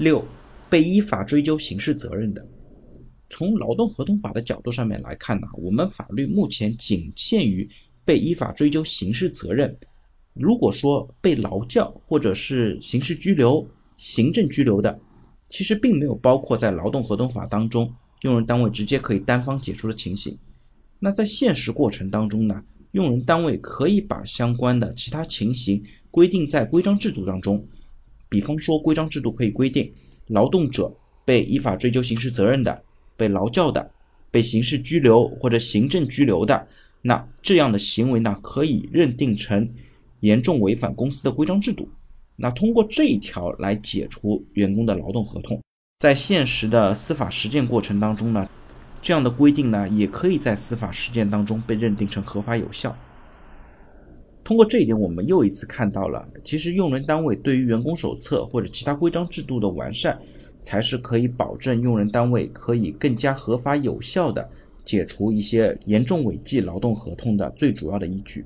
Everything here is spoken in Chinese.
六、被依法追究刑事责任的。从劳动合同法的角度上面来看呢，我们法律目前仅限于被依法追究刑事责任。如果说被劳教或者是刑事拘留、行政拘留的，其实并没有包括在劳动合同法当中用人单位直接可以单方解除的情形。那在现实过程当中呢，用人单位可以把相关的其他情形规定在规章制度当中。比方说，规章制度可以规定，劳动者被依法追究刑事责任的。被劳教的、被刑事拘留或者行政拘留的，那这样的行为呢，可以认定成严重违反公司的规章制度。那通过这一条来解除员工的劳动合同，在现实的司法实践过程当中呢，这样的规定呢，也可以在司法实践当中被认定成合法有效。通过这一点，我们又一次看到了，其实用人单位对于员工手册或者其他规章制度的完善。才是可以保证用人单位可以更加合法有效的解除一些严重违纪劳动合同的最主要的依据。